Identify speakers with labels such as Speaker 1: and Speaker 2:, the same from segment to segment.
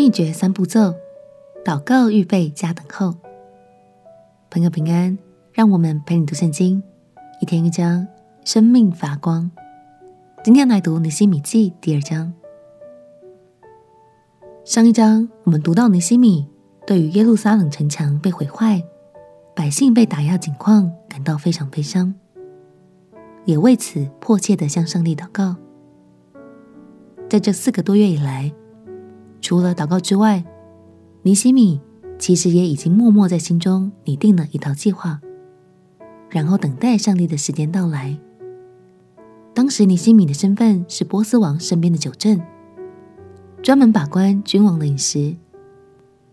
Speaker 1: 秘诀三步骤：祷告、预备加等候。朋友平安，让我们陪你读圣经，一天一章，生命发光。今天来读尼西米记第二章。上一章我们读到尼西米对于耶路撒冷城墙被毁坏、百姓被打压景况感到非常悲伤，也为此迫切的向上帝祷告。在这四个多月以来，除了祷告之外，尼希米其实也已经默默在心中拟定了一套计划，然后等待上帝的时间到来。当时尼希米的身份是波斯王身边的酒政，专门把关君王的饮食。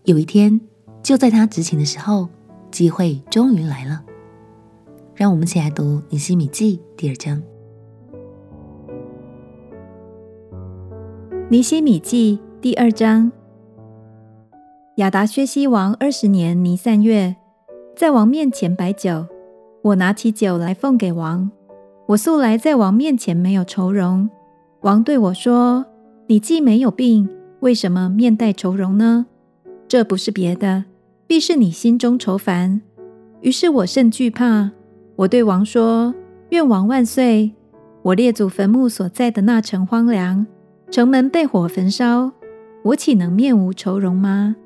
Speaker 1: 有一天，就在他执勤的时候，机会终于来了。让我们一起来读尼希米记第二章。
Speaker 2: 尼希米记第二章：亚达薛西王二十年尼散月，在王面前摆酒，我拿起酒来奉给王。我素来在王面前没有愁容。王对我说：“你既没有病，为什么面带愁容呢？这不是别的，必是你心中愁烦。”于是我甚惧怕。我对王说：“愿王万岁！我列祖坟墓所在的那城荒凉。”城门被火焚烧，我岂能面无愁容吗？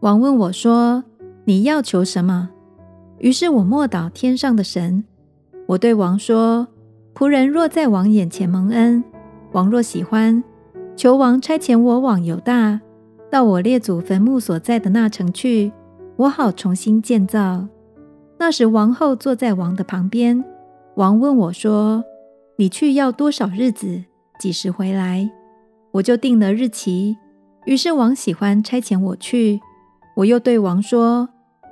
Speaker 2: 王问我说：“你要求什么？”于是我默祷天上的神。我对王说：“仆人若在王眼前蒙恩，王若喜欢，求王差遣我往犹大，到我列祖坟墓所在的那城去，我好重新建造。”那时王后坐在王的旁边。王问我说：“你去要多少日子？几时回来？”我就定了日期，于是王喜欢差遣我去。我又对王说：“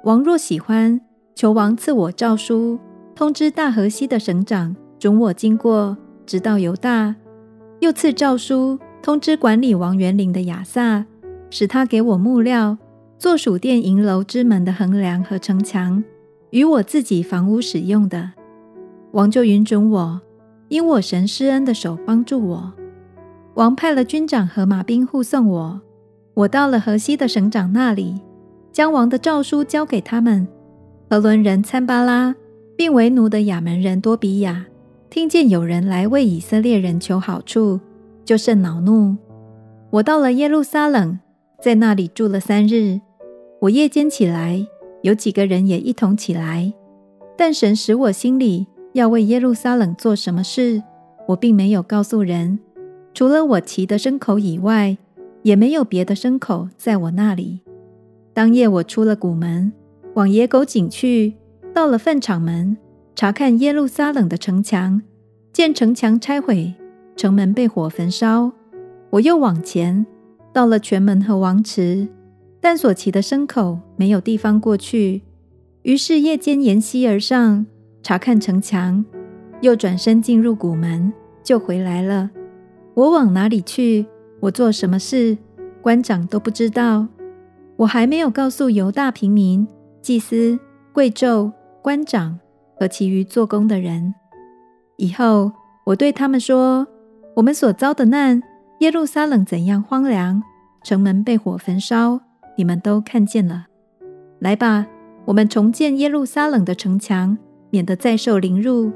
Speaker 2: 王若喜欢，求王赐我诏书，通知大河西的省长，准我经过，直到犹大。又赐诏书，通知管理王园岭的亚萨，使他给我木料，做属殿营楼之门的横梁和城墙，与我自己房屋使用的。王就允准我，因我神施恩的手帮助我。”王派了军长和马兵护送我，我到了河西的省长那里，将王的诏书交给他们。和伦人参巴拉，并为奴的亚门人多比亚，听见有人来为以色列人求好处，就甚恼怒。我到了耶路撒冷，在那里住了三日。我夜间起来，有几个人也一同起来，但神使我心里要为耶路撒冷做什么事，我并没有告诉人。除了我骑的牲口以外，也没有别的牲口在我那里。当夜我出了谷门，往野狗井去，到了粪场门，查看耶路撒冷的城墙，见城墙拆毁，城门被火焚烧。我又往前，到了泉门和王池，但所骑的牲口没有地方过去。于是夜间沿溪而上，查看城墙，又转身进入谷门，就回来了。我往哪里去？我做什么事？官长都不知道。我还没有告诉犹大平民、祭司、贵胄、官长和其余做工的人。以后我对他们说：我们所遭的难，耶路撒冷怎样荒凉，城门被火焚烧，你们都看见了。来吧，我们重建耶路撒冷的城墙，免得再受凌辱。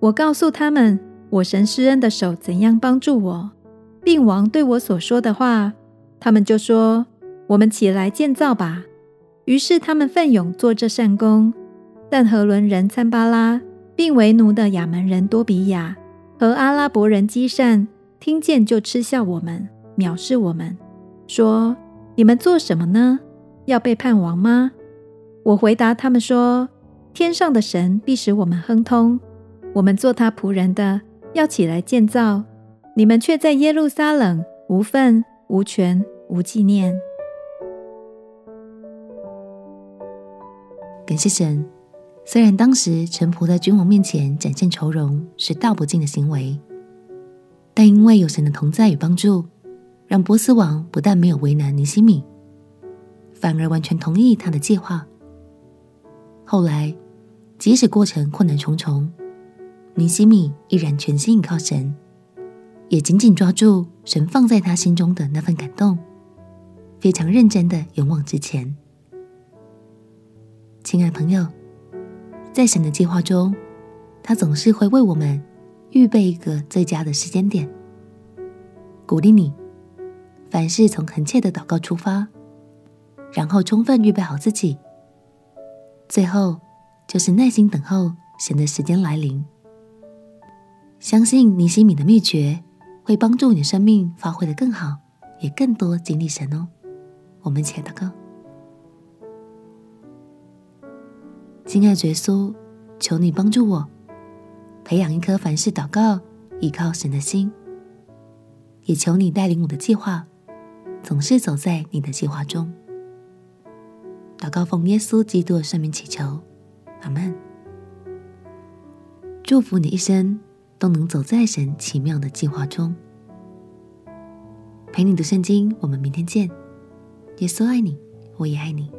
Speaker 2: 我告诉他们。我神施恩的手怎样帮助我，病王对我所说的话，他们就说：“我们起来建造吧。”于是他们奋勇做这善工。但和伦人参巴拉，并为奴的亚门人多比亚和阿拉伯人基善，听见就嗤笑我们，藐视我们，说：“你们做什么呢？要背叛王吗？”我回答他们说：“天上的神必使我们亨通，我们做他仆人的。”要起来建造，你们却在耶路撒冷无份、无权、无纪念。
Speaker 1: 感谢神，虽然当时臣仆在君王面前展现愁容是道不尽的行为，但因为有神的同在与帮助，让波斯王不但没有为难尼希米，反而完全同意他的计划。后来，即使过程困难重重。尼希米依然全心依靠神，也紧紧抓住神放在他心中的那份感动，非常认真的勇往直前。亲爱朋友，在神的计划中，他总是会为我们预备一个最佳的时间点。鼓励你，凡事从恳切的祷告出发，然后充分预备好自己，最后就是耐心等候神的时间来临。相信尼西米的秘诀会帮助你生命发挥得更好，也更多经历神哦。我们一起来祷告。亲爱的耶稣，求你帮助我，培养一颗凡事祷告、依靠神的心。也求你带领我的计划，总是走在你的计划中。祷告奉耶稣基督的圣名祈求，阿门。祝福你一生都能走在神奇妙的计划中。陪你读圣经，我们明天见。耶稣爱你，我也爱你。